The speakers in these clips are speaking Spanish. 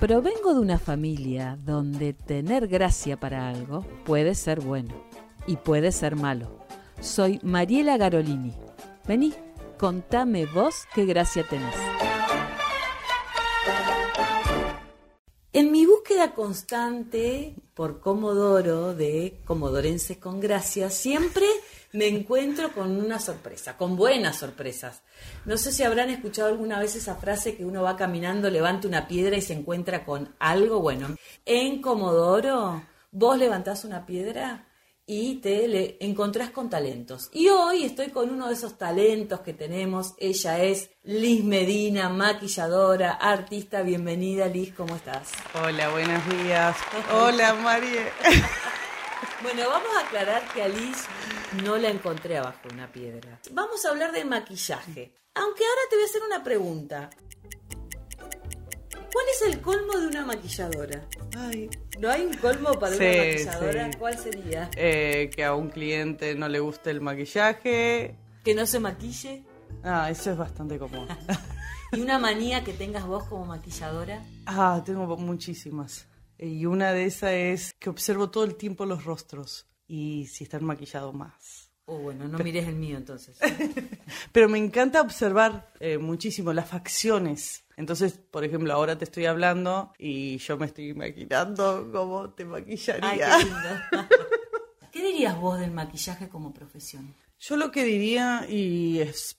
Provengo de una familia donde tener gracia para algo puede ser bueno y puede ser malo. Soy Mariela Garolini. Vení, contame vos qué gracia tenés. En mi búsqueda constante por Comodoro de Comodorenses con Gracia, siempre me encuentro con una sorpresa, con buenas sorpresas. No sé si habrán escuchado alguna vez esa frase que uno va caminando, levanta una piedra y se encuentra con algo bueno. En Comodoro, vos levantás una piedra y te le encontrás con talentos. Y hoy estoy con uno de esos talentos que tenemos. Ella es Liz Medina, maquilladora, artista. Bienvenida, Liz, ¿cómo estás? Hola, buenos días. Hola, María. Bueno, vamos a aclarar que a Liz no la encontré abajo de una piedra. Vamos a hablar de maquillaje. Aunque ahora te voy a hacer una pregunta. ¿Cuál es el colmo de una maquilladora? Ay, ¿No hay un colmo para Sí, una maquilladora? sí. ¿Cuál sería? eh, que a un cliente no le guste el maquillaje. ¿Que no se maquille? Ah, eso es bastante común. ¿Y una manía que tengas vos como maquilladora? Ah, tengo muchísimas. Y una de esas es que observo todo el tiempo los rostros y si están maquillados más. Oh, bueno, no mires el mío entonces. Pero me encanta observar eh, muchísimo las facciones. Entonces, por ejemplo, ahora te estoy hablando y yo me estoy imaginando cómo te Ay, maquillaría. ¿Qué dirías vos del maquillaje como profesión? Yo lo que diría, y es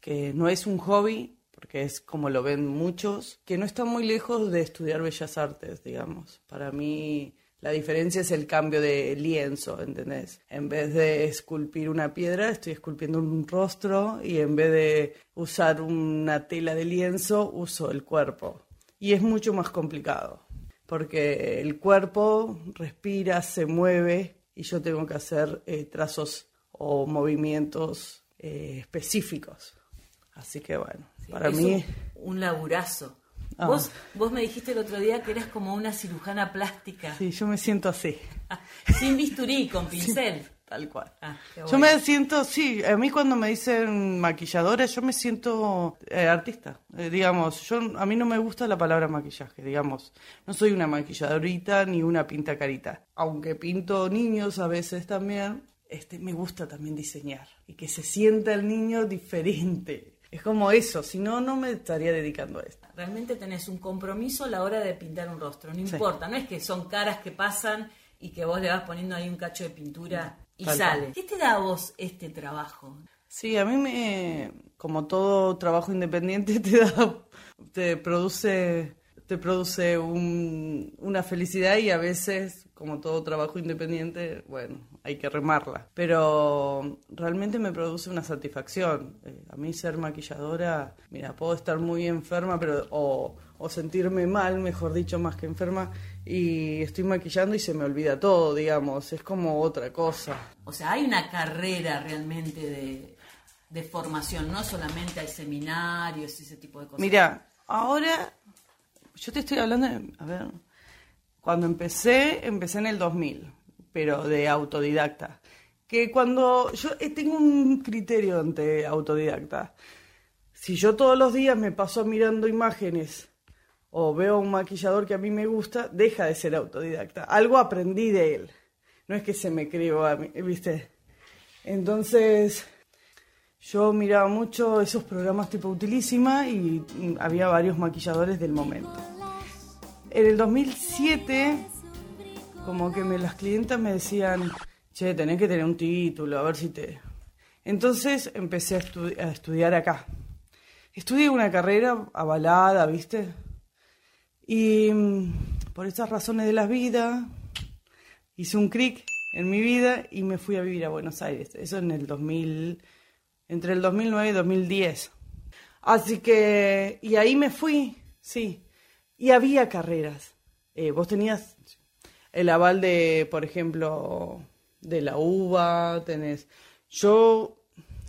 que no es un hobby, porque es como lo ven muchos, que no está muy lejos de estudiar bellas artes, digamos. Para mí la diferencia es el cambio de lienzo, ¿entendés? En vez de esculpir una piedra, estoy esculpiendo un rostro y en vez de usar una tela de lienzo, uso el cuerpo. Y es mucho más complicado, porque el cuerpo respira, se mueve y yo tengo que hacer eh, trazos o movimientos eh, específicos. Así que bueno, para Es mí... Un, un laburazo. Ah. Vos, vos me dijiste el otro día que eras como una cirujana plástica. Sí, yo me siento así, Ah, sin bisturí, con pincel. tal cual. Ah, Yo me siento, sí, a mí cuando me dicen maquilladora, yo me siento eh, artista. Eh, digamos, yo a mí no me gusta la palabra maquillaje, digamos. No soy una maquilladorita ni una pinta carita. Aunque pinto niños a veces también, este, me gusta también diseñar. Y que se sienta el niño diferente. Es como eso, si no, no me estaría dedicando a esto. Realmente tenés un compromiso a la hora de pintar un rostro. No Sí. importa, no es que son caras que pasan y que vos le vas poniendo ahí un cacho de pintura y Tal sale. cual. ¿Qué te da a vos este trabajo? Sí, a mí me, como todo trabajo independiente, te da, te produce, te produce un- una felicidad y a veces, como todo trabajo independiente, bueno, hay que remarla. Pero realmente me produce una satisfacción. Eh, a mí ser maquilladora, mira, puedo estar muy enferma, pero o, o sentirme mal, mejor dicho, más que enferma, y estoy maquillando y se me olvida todo, digamos. Es como otra cosa. O sea, hay una carrera realmente de, de formación, no solamente hay seminarios y ese tipo de cosas. Mira, ahora yo te estoy hablando, de- a ver, cuando empecé, empecé en el 2000, pero de autodidacta. Que cuando yo eh, tengo un criterio ante autodidacta. Si yo todos los días me paso mirando imágenes o veo un maquillador que a mí me gusta, deja de ser autodidacta. Algo aprendí de él. No es que se me creó a mí, ¿viste? Entonces, yo miraba mucho esos programas tipo Utilísima y había varios maquilladores del momento. En el 2007, como que me, las clientas me decían, che, tenés que tener un título, a ver si te... Entonces empecé a, estu- a estudiar acá. Estudié una carrera avalada, ¿viste? Y mm, por esas razones de la vida, hice un cric en mi vida y me fui a vivir a Buenos Aires. Eso en el 2000, entre el 2009 y 2010. Así que, y ahí me fui, sí. Y había carreras. Eh, vos tenías el aval de, por ejemplo, de la UBA, tenés. Yo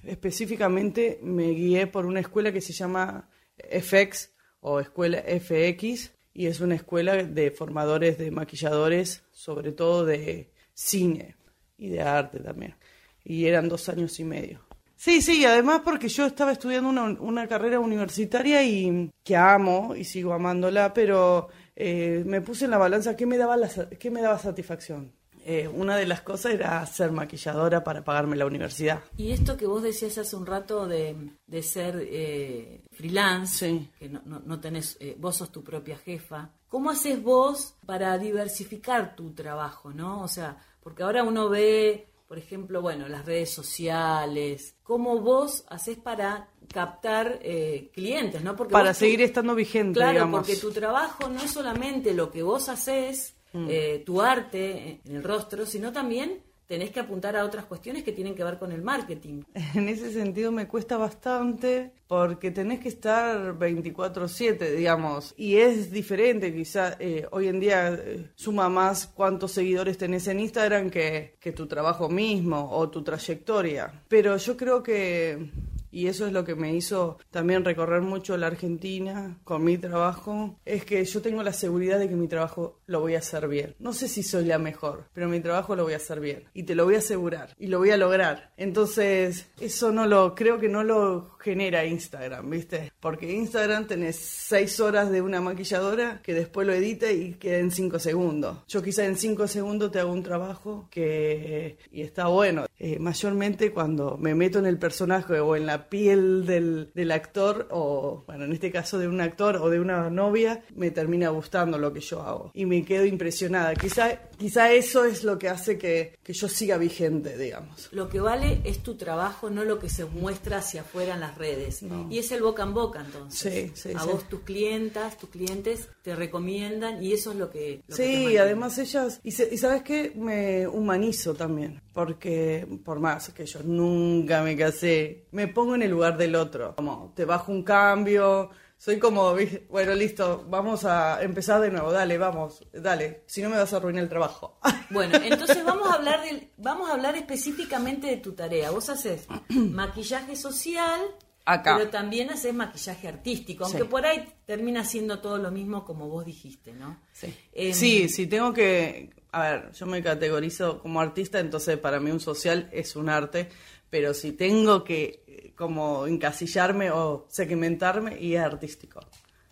específicamente me guié por una escuela que se llama FX o Escuela FX y es una escuela de formadores de maquilladores, sobre todo de cine y de arte también. Y eran dos años y medio. Sí, sí, además porque yo estaba estudiando una, una carrera universitaria y que amo y sigo amándola, pero eh, me puse en la balanza qué me daba, la, qué me daba satisfacción. Eh, una de las cosas era ser maquilladora para pagarme la universidad. Y esto que vos decías hace un rato de, de ser eh, freelance, Sí. que no, no, no tenés, eh, vos sos tu propia jefa, ¿cómo haces vos para diversificar tu trabajo, no? O sea, porque ahora uno ve, por ejemplo, bueno, las redes sociales, ¿cómo vos haces para captar eh, clientes, no? Porque Para seguir estando vigente, Claro, digamos. porque tu trabajo no es solamente lo que vos haces, Mm. eh, tu arte en el rostro, sino también tenés que apuntar a otras cuestiones que tienen que ver con el marketing. En ese sentido me cuesta bastante porque tenés que estar 24/7, digamos, y es diferente, quizá eh, hoy en día eh, suma más cuántos seguidores tenés en Instagram que, que tu trabajo mismo o tu trayectoria. Pero yo creo que, y eso es lo que me hizo también recorrer mucho la Argentina con mi trabajo, es que yo tengo la seguridad de que mi trabajo lo voy a hacer bien. No sé si soy la mejor, pero mi trabajo lo voy a hacer bien y te lo voy a asegurar y lo voy a lograr. Entonces, eso no lo creo que no lo genera Instagram, ¿viste? Porque Instagram tenés seis horas de una maquilladora que después lo edita y queda en cinco segundos. Yo quizá en cinco segundos te hago un trabajo que y está bueno. Eh, mayormente cuando me meto en el personaje o en la piel del, del actor o, bueno, en este caso de un actor o de una novia, me termina gustando lo que yo hago y me quedo impresionada. Quizá, quizá eso es lo que hace que, que yo siga vigente, digamos. Lo que vale es tu trabajo, no lo que se muestra hacia afuera en las redes. Y es el boca en boca, entonces. Sí, sí, a sí. vos tus clientas, tus clientes te recomiendan y eso es lo que... lo que te Sí, mantiene. además ellas, y, se- y sabes qué, me humanizo también, porque por más que yo nunca me casé, me pongo en el lugar del otro, como te bajo un cambio, soy como, bueno, listo, vamos a empezar de nuevo, dale, vamos, dale, si no me vas a arruinar el trabajo. Bueno, entonces vamos a hablar del, vamos a hablar específicamente de tu tarea. Vos haces maquillaje social, Acá. pero también haces maquillaje artístico, aunque Sí. por ahí termina siendo todo lo mismo como vos dijiste, ¿no? Sí. Em, sí, sí, tengo que. A ver, yo me categorizo como artista, entonces para mí un social es un arte, pero si tengo que eh, como encasillarme o segmentarme, y es artístico.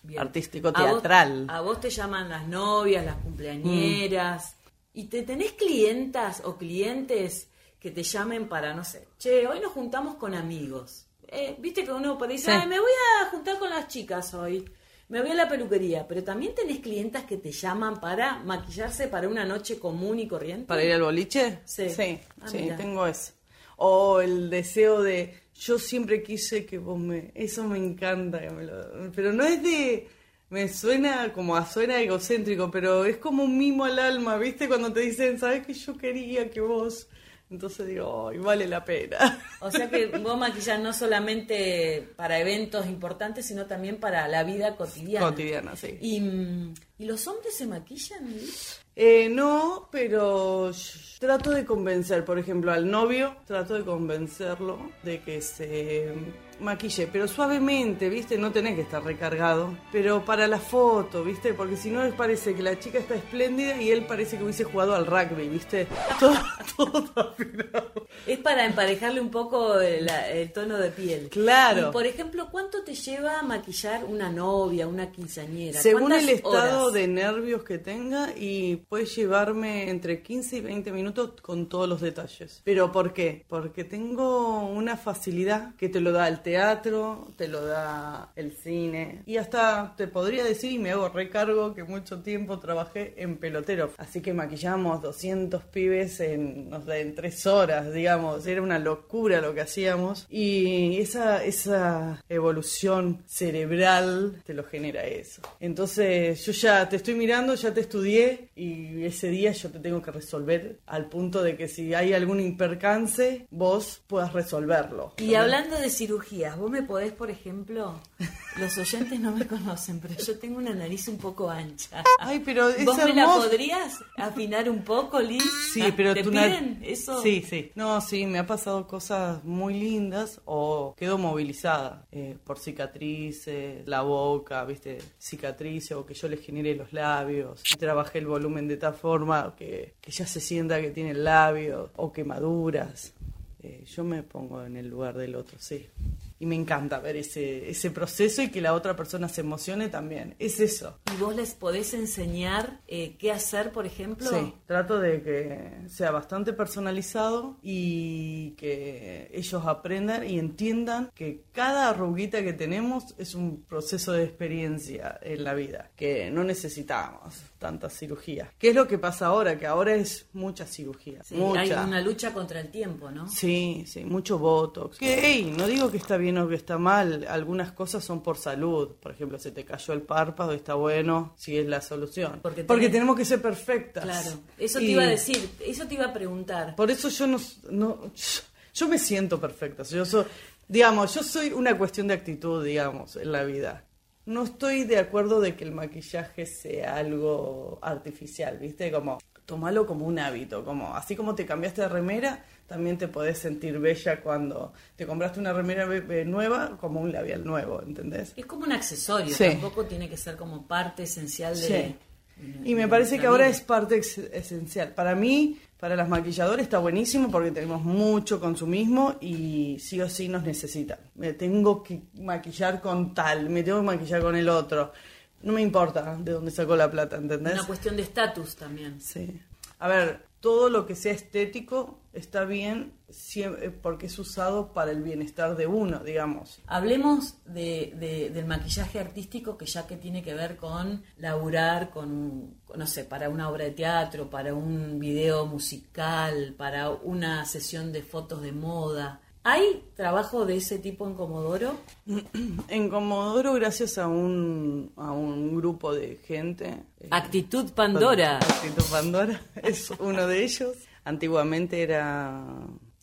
Bien. Artístico A vos- teatral. A vos, te llaman las novias, las cumpleañeras. ¿Y te tenés clientas o clientes que te llamen para, no sé, che, hoy nos juntamos con amigos? Eh, Viste que uno puede decir, Sí. "Ay, me voy a juntar con las chicas hoy. Me voy a la peluquería, pero también tenés clientas que te llaman para maquillarse para una noche común y corriente. ¿Para ir al boliche? Sí. Sí, Ah, sí, tengo eso. O el deseo de. Yo siempre quise que vos me. Eso me encanta. que me lo- pero no es de. Me suena como a suena egocéntrico, pero es como un mimo al alma, ¿viste? Cuando te dicen, ¿sabes que yo quería que vos.? Entonces digo, ¡ay, vale la pena! O sea que vos maquillás no solamente para eventos importantes, sino también para la vida cotidiana. Cotidiana, sí. ¿Y, mm, ¿y los hombres se maquillan? Eh, no, pero trato de convencer, por ejemplo, al novio, trato de convencerlo de que se maquille, pero suavemente, ¿viste? No tenés que estar recargado, pero para la foto, ¿viste? Porque si no, parece que la chica está espléndida y él parece que hubiese jugado al rugby, ¿viste? Todo, todo afinado. Es para emparejarle un poco el, el tono de piel. Claro. Y, por ejemplo, ¿cuánto te lleva maquillar una novia, una quinceañera? Según ¿Cuántas el estado horas? de nervios que tenga y puede llevarme entre 15 y 20 minutos con todos los detalles. ¿Pero por qué? Porque tengo una facilidad que te lo da el teatro, te lo da el cine y hasta te podría decir y me hago recargo que mucho tiempo trabajé en pelotero. Así que maquillamos 200 pibes en, no sé, en tres horas, digamos. Era una locura lo que hacíamos y esa, esa evolución cerebral te lo genera eso. Entonces yo ya te estoy mirando, ya te estudié y ese día yo te tengo que resolver al punto de que si hay algún impercance, vos puedas resolverlo. Y hablando de vos me podés, por ejemplo, los oyentes no me conocen, pero yo tengo una nariz un poco ancha. Ay, pero es ¿Vos me la podrías afinar un poco, Liz? Sí, pero ¿Te tú piden eso? Sí, sí. No, sí, me ha pasado cosas muy lindas o quedo movilizada eh, por cicatrices, la boca, viste, cicatrices o que yo le genere los labios. Y trabajé el volumen de tal forma que, que ya se sienta que tiene el labio o quemaduras. eh, yo me pongo en el lugar del otro, sí. Y me encanta ver ese, ese proceso y que la otra persona se emocione también. Es eso. ¿Y vos les podés enseñar eh, qué hacer, por ejemplo? Sí, trato de que sea bastante personalizado y que ellos aprendan y entiendan que cada arruguita que tenemos es un proceso de experiencia en la vida, que no necesitamos tanta cirugía. ¿Qué es lo que pasa ahora? Que ahora es mucha cirugía. Sí, mucha. Hay una lucha contra el tiempo, ¿no? Sí, sí, mucho botox. Que, hey, no digo que está bien o que está mal, algunas cosas son por salud. Por ejemplo, se te cayó el párpado, está bueno, si es la solución. Porque Porque, tenemos que ser perfectas. Claro, eso te iba a decir, eso te iba a preguntar. Por eso yo no, no yo me siento perfecta. Yo soy, digamos, yo soy una cuestión de actitud, digamos, en la vida. No estoy de acuerdo de que el maquillaje sea algo artificial, ¿viste? Como tomalo como un hábito, como así como te cambiaste de remera, también te podés sentir bella cuando te compraste una remera nueva como un labial nuevo, ¿entendés? Es como un accesorio, Sí. tampoco tiene que ser como parte esencial de... Sí. de- Y me parece que ahora es parte esencial. Para mí, para las maquilladoras está buenísimo porque tenemos mucho consumismo y sí o sí nos necesitan. Me tengo que maquillar con tal, me tengo que maquillar con el otro. No me importa de dónde sacó la plata, ¿entendés? Una cuestión de estatus también. Sí. A ver, todo lo que sea estético está bien eh, porque es usado para el bienestar de uno, digamos. Hablemos de, de- del maquillaje artístico que ya que tiene que ver con laburar con, con, no sé, para una obra de teatro, para un video musical, para una sesión de fotos de moda. ¿Hay trabajo de ese tipo en Comodoro? En Comodoro, gracias a un, a un grupo de gente. eh, Actitud Pandora. Actitud Pandora es uno de ellos. Antiguamente era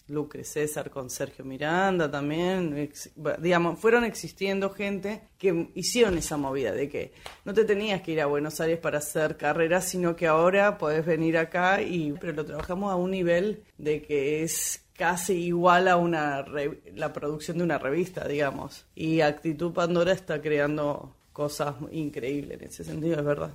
Lucre César con Sergio Miranda también. digamos, fueron existiendo gente que hicieron esa movida de que no te tenías que ir a Buenos Aires para hacer carrera, sino que ahora podés venir acá y pero lo trabajamos a un nivel de que es casi igual a una re- la producción de una revista, digamos. Y Actitud Pandora está creando cosas increíbles en ese sentido, es verdad.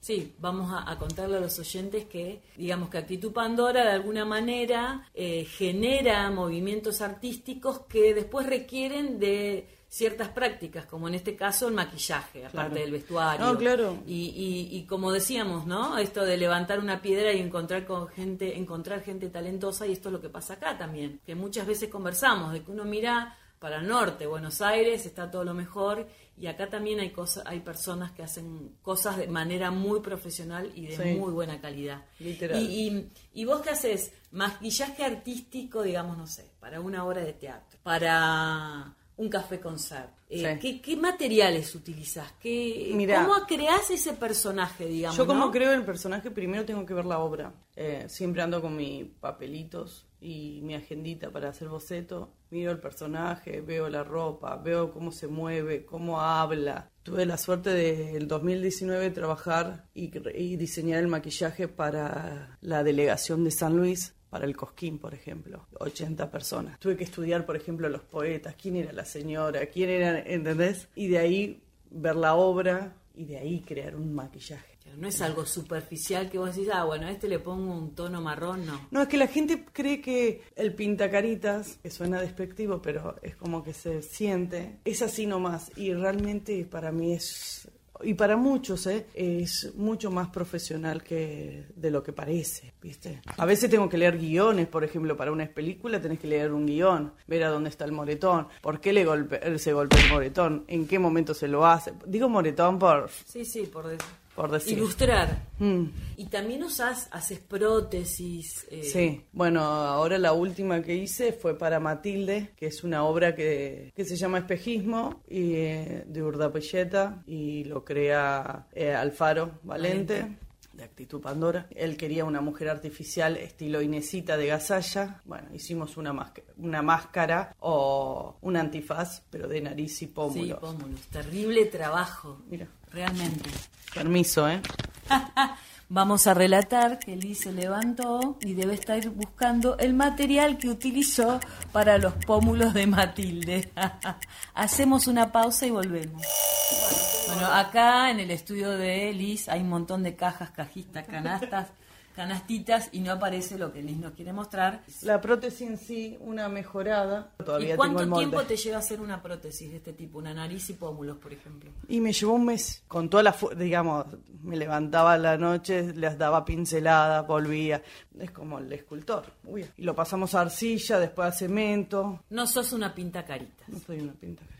Sí, vamos a, a contarle a los oyentes que, digamos que Actitud Pandora de alguna manera eh, genera movimientos artísticos que después requieren de ciertas prácticas, como en este caso el maquillaje, aparte Claro. del vestuario. No, claro. Y, y, y como decíamos, ¿no? Esto de levantar una piedra y encontrar con gente, encontrar gente talentosa, y esto es lo que pasa acá también, que muchas veces conversamos, de que uno mira para el norte, Buenos Aires, está todo lo mejor, y acá también hay cosas, hay personas que hacen cosas de manera muy profesional y de Sí. muy buena calidad. Literal. Y, y, y vos qué haces? Maquillaje artístico, digamos, no sé, para una obra de teatro, para un café concert. Eh, Sí. ¿qué, qué materiales utilizás? ¿Qué, Mirá. ¿Cómo creás ese personaje, digamos? Yo como no? creo el personaje, primero tengo que ver la obra. Eh, siempre ando con mis papelitos y mi agendita para hacer boceto. Miro el personaje, veo la ropa, veo cómo se mueve, cómo habla. Tuve la suerte de el 2019 trabajar y, y diseñar el maquillaje para la delegación de San Luis. Para el Cosquín, por ejemplo, 80 personas. Tuve que estudiar, por ejemplo, los poetas, quién era la señora, quién era, ¿entendés? Y de ahí ver la obra y de ahí crear un maquillaje. No es algo superficial que vos decís, ah, bueno, a este le pongo un tono marrón, no. No, es que la gente cree que el pintacaritas, que suena despectivo, pero es como que se siente, es así nomás. Y realmente para mí es, y para muchos, ¿eh? es mucho más profesional que de lo que parece, ¿viste? A veces tengo que leer guiones, por ejemplo, para una película tenés que leer un guion, ver a dónde está el moretón, por qué le golpe, se golpea el moretón, en qué momento se lo hace. Digo moretón por, Sí, sí, por, por decir. ilustrar. Mm. Y también usás, haces prótesis. eh, Sí, bueno, ahora la última que hice fue para Matilde, que es una obra que, que se llama Espejismo y, eh, de Urdapilleta y lo crea eh, Alfaro Valente. Valente. De actitud Pandora. Él quería una mujer artificial estilo Inesita de Gasalla. Bueno, hicimos una, máscara, una máscara o un antifaz, pero de nariz y Sí, pómulos. pómulos. Terrible trabajo. Mira, Realmente. permiso, ¿eh? Vamos a relatar que Liz se levantó y debe estar buscando el material que utilizó para los pómulos de Matilde. Hacemos una pausa y volvemos. Bueno, acá en el estudio de Liz hay un montón de cajas, cajistas, canastas, canastitas y no aparece lo que Liz nos quiere mostrar. La prótesis en sí, una mejorada. Todavía ¿Y cuánto tengo el tiempo te lleva hacer una prótesis de este tipo? Una nariz y pómulos, por ejemplo. Y me llevó un mes con toda la, digamos, me levantaba a la noche, les daba pinceladas, volvía. Es como el escultor. Uy, y lo pasamos a arcilla, después a cemento. No sos una pinta carita. No soy una pinta carita.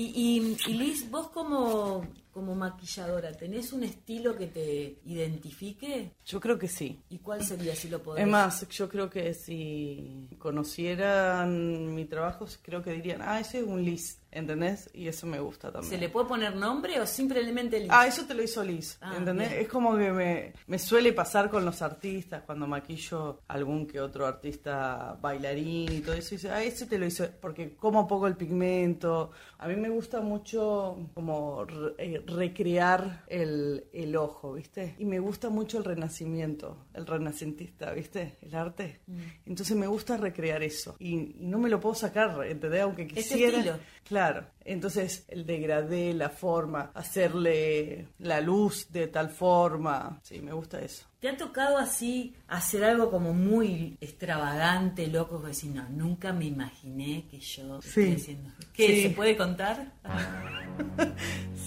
Y, y, Liz, vos como, como maquilladora, ¿tenés un estilo que te identifique? Yo creo que sí. ¿Y cuál sería si lo podés? Es más, yo creo que si conocieran mi trabajo, creo que dirían, ah, ese es un Liz, ¿entendés? Y eso me gusta también. ¿Se le puede poner nombre o simplemente Liz? Ah, eso te lo hizo Liz, Ah, ¿entendés? bien. Es como que me, me suele pasar con los artistas, cuando maquillo algún que otro artista bailarín y todo eso, y dice, ah, ese te lo hizo, porque como poco el pigmento. A mí me gusta mucho como eh, recrear el, el ojo, ¿viste? Y me gusta mucho el renacimiento, el renacentista, ¿viste? El arte. Mm. Entonces me gusta recrear eso. Y, y no me lo puedo sacar, ¿entendés? Aunque quisiera. Claro, entonces el degradé, la forma, hacerle la luz de tal forma, sí, me gusta eso. ¿Te ha tocado así hacer algo como muy extravagante, loco, que decir, no, nunca me imaginé que yo Sí. estoy haciendo? ¿Qué? Sí. ¿Se puede contar?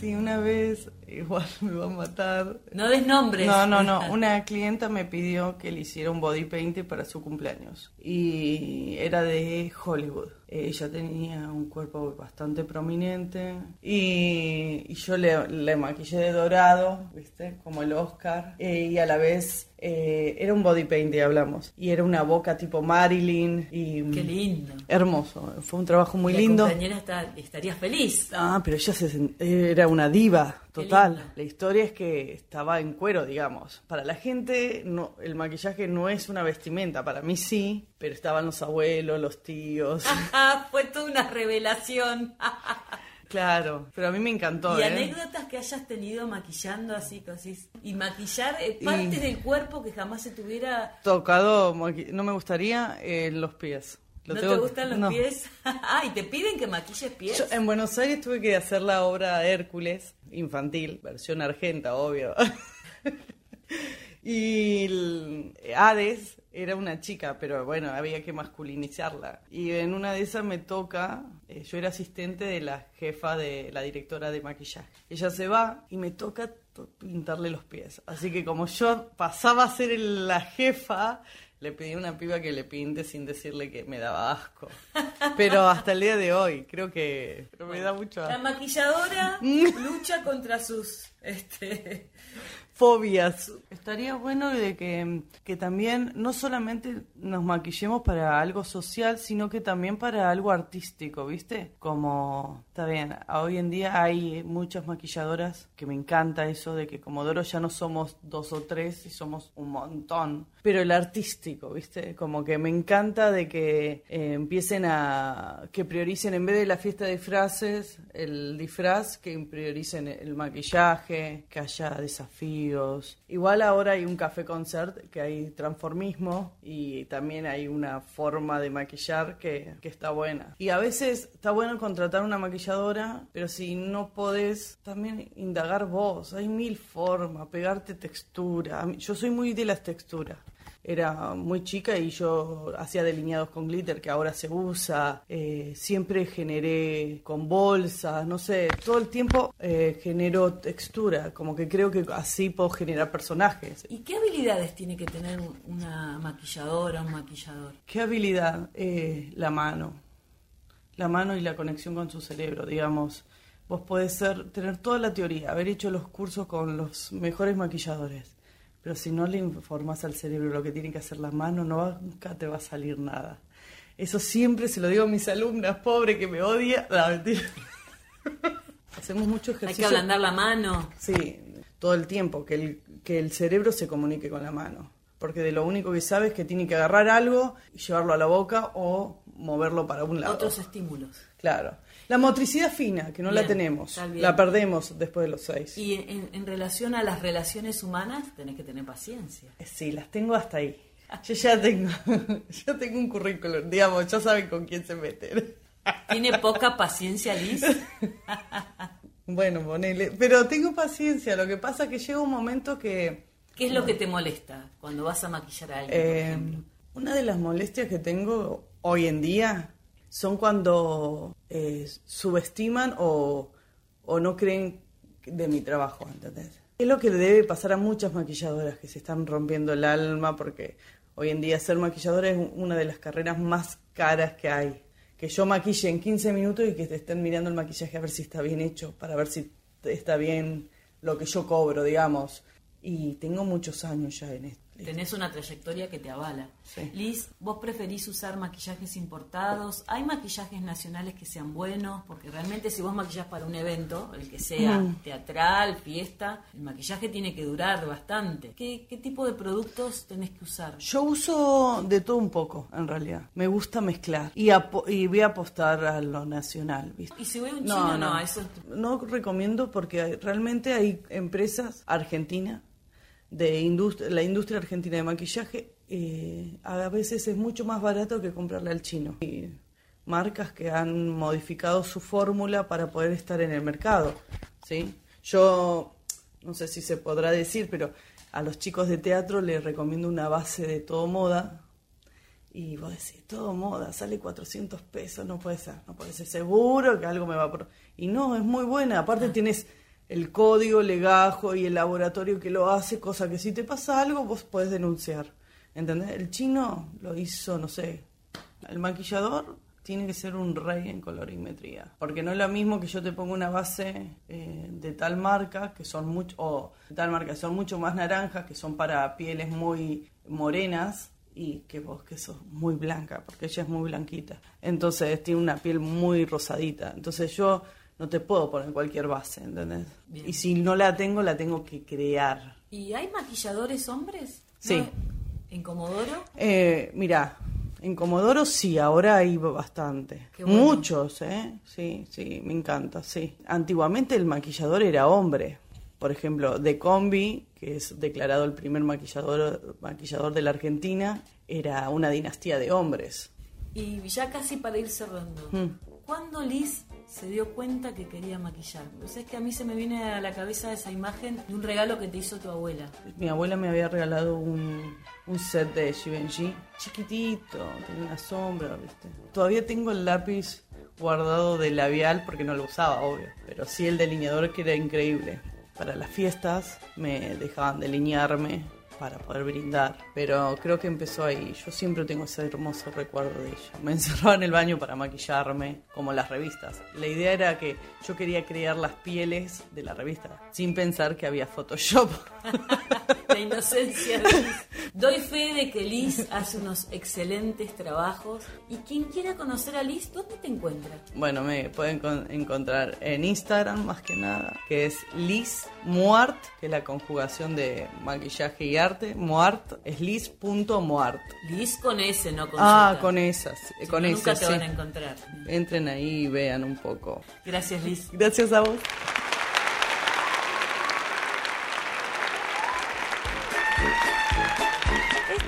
Sí, una vez, igual me va a matar. No des nombres. No, no, no, una clienta me pidió que le hiciera un body paint para su cumpleaños y era de Hollywood. Ella tenía un cuerpo bastante prominente y, y yo le, le maquillé de dorado, ¿viste? Como el Oscar. eh, y a la vez eh, era un body paint, y hablamos. Y era una boca tipo Marilyn y... Qué lindo. Hermoso, fue un trabajo muy La lindo. compañera está, estaría feliz. Ah, pero ella se era una diva total. La historia es que estaba en cuero, digamos. Para la gente no, el maquillaje no es una vestimenta, para mí sí, pero estaban los abuelos, los tíos. Ah, Fue toda una revelación. claro, pero a mí me encantó. y ¿eh? anécdotas que hayas tenido maquillando así, cosas. Y maquillar eh, partes del cuerpo que jamás se tuviera. Tocado, no me gustaría eh, los pies. Lo ¿No te gustan los no. pies? ah, y te piden que maquilles pies. Yo en Buenos Aires tuve que hacer la obra Hércules, infantil, versión argenta, obvio. y el Hades era una chica, pero bueno, había que masculinizarla. Y en una de esas me toca, eh, yo era asistente de la jefa de la directora de maquillaje. Ella se va y me toca to- pintarle los pies. Así que como yo pasaba a ser la jefa, le pedí a una piba que le pinte sin decirle que me daba asco. Pero hasta el día de hoy, creo que pero me da mucho La asco. maquilladora lucha contra sus este Fobias. Estaría bueno de que, que también no solamente nos maquillemos para algo social, sino que también para algo artístico, ¿viste? Como, está bien, hoy en día hay muchas maquilladoras que me encanta eso de que Comodoro ya no somos dos o tres y somos un montón. Pero el artístico, ¿viste? Como que me encanta de que eh, empiecen a, que prioricen en vez de la fiesta de disfraces, el disfraz, que prioricen el maquillaje, que haya desafíos. Igual ahora hay un café concert, que hay transformismo y también hay una forma de maquillar que, que está buena. Y a veces está bueno contratar una maquilladora, pero si no podés, también indagar vos. Hay mil formas, pegarte textura. Yo soy muy de las texturas. Era muy chica y yo hacía delineados con glitter que ahora se usa. Eh, siempre generé con bolsas, no sé, todo el tiempo eh, genero textura. Como que creo que así puedo generar personajes. ¿Y qué habilidades tiene que tener una maquilladora, un maquillador? ¿Qué habilidad? Eh, la mano. La mano y la conexión con su cerebro, digamos. Vos podés ser, tener toda la teoría, haber hecho los cursos con los mejores maquilladores. Pero si no le informás al cerebro lo que tiene que hacer la mano, no nunca te va a salir nada. Eso siempre se lo digo a mis alumnas, pobre que me odia. No, mentira. Hacemos mucho Hay que ejercicio. ablandar la mano. Sí, todo el tiempo, que el, que el cerebro se comunique con la mano. Porque de lo único que sabe es que tiene que agarrar algo y llevarlo a la boca o moverlo para un lado. Otros estímulos. Claro. La motricidad fina, que no la tenemos, la perdemos después de los seis. Y en, en relación a las relaciones humanas, tenés que tener paciencia. Eh, Sí, las tengo hasta ahí. Yo ya tengo, yo tengo un currículum, digamos, ya saben con quién se meten. ¿Tiene poca paciencia, Liz? Bueno, ponele. Pero tengo paciencia, lo que pasa es que llega un momento que... ¿Qué ¿Qué es lo que te molesta cuando vas a maquillar a alguien? por Eh, ejemplo? una de las molestias que tengo hoy en día son cuando eh, subestiman o, o no creen de mi trabajo, ¿entendés? Es lo que le debe pasar a muchas maquilladoras que se están rompiendo el alma porque hoy en día ser maquilladora es una de las carreras más caras que hay. Que yo maquille en 15 minutos y que te estén mirando el maquillaje a ver si está bien hecho, para ver si está bien lo que yo cobro, digamos. Y tengo muchos años ya en esto. Tenés una trayectoria que te avala. Sí. Liz, ¿vos preferís usar maquillajes importados? ¿Hay maquillajes nacionales que sean buenos? Porque realmente si vos maquillás para un evento, el que sea Mm. teatral, fiesta, el maquillaje tiene que durar bastante. ¿Qué, qué tipo de productos tenés que usar? Yo uso de todo un poco, en realidad. Me gusta mezclar. Y, y voy a apostar a lo nacional, ¿viste? Y si voy a un chino, no, eso No recomiendo porque realmente hay empresas argentinas, de indust- la industria argentina de maquillaje, eh, a veces es mucho más barato que comprarle al chino. Y marcas que han modificado su fórmula para poder estar en el mercado, ¿sí? Yo, no sé si se podrá decir, pero a los chicos de teatro les recomiendo una base de todo moda, y vos decís, todo moda, sale 400 pesos, no puede ser, no puede ser seguro que algo me va a... pro-". Y no, es muy buena, aparte tienes el código, legajo y el laboratorio que lo hace, cosa que si te pasa algo vos podés denunciar, ¿entendés? El chino lo hizo, no sé, el maquillador tiene que ser un rey en colorimetría, porque no es lo mismo que yo te ponga una base eh, de tal marca, que son mucho, o de tal marca, son mucho más naranjas, que son para pieles muy morenas, y que vos que sos muy blanca, porque ella es muy blanquita. Entonces tiene una piel muy rosadita. Entonces yo no te puedo poner cualquier base, ¿entendés? Bien. Y si no la tengo, la tengo que crear. ¿Y hay maquilladores hombres? Sí. ¿No? ¿En Comodoro? Eh, mira, en Comodoro sí, ahora hay bastante. Bueno. Muchos, ¿eh? Sí, sí, me encanta, sí. Antiguamente el maquillador era hombre. Por ejemplo, De Combi, que es declarado el primer maquillador, maquillador de la Argentina, era una dinastía de hombres. Y ya casi para ir cerrando. Mm. ¿Cuándo Liz se dio cuenta que quería maquillar? Pues es que a mí se me viene a la cabeza esa imagen de un regalo que te hizo tu abuela. Mi abuela me había regalado un, un set de Givenchy, chiquitito, tenía una sombra, ¿viste? Todavía tengo el lápiz guardado de labial porque no lo usaba, obvio, pero sí el delineador que era increíble. Para las fiestas me dejaban delinearme para poder brindar, pero creo que empezó ahí. Yo siempre tengo ese hermoso recuerdo de ella. Me encerraba en el baño para maquillarme, como las revistas. La idea era que yo quería crear las pieles de la revista, sin pensar que había Photoshop. La inocencia de. Doy fe de que Liz hace unos excelentes trabajos. Y quien quiera conocer a Liz, ¿dónde te encuentra? Bueno, me pueden con- encontrar en Instagram más que nada, que es Liz Muart, que es la conjugación de maquillaje y arte. Muart es liz.muart. Liz con S, no con Ah, Z. con esas, Si con no, esas, Nunca te sí. van a encontrar. Entren ahí y vean un poco. Gracias, Liz. Gracias a vos.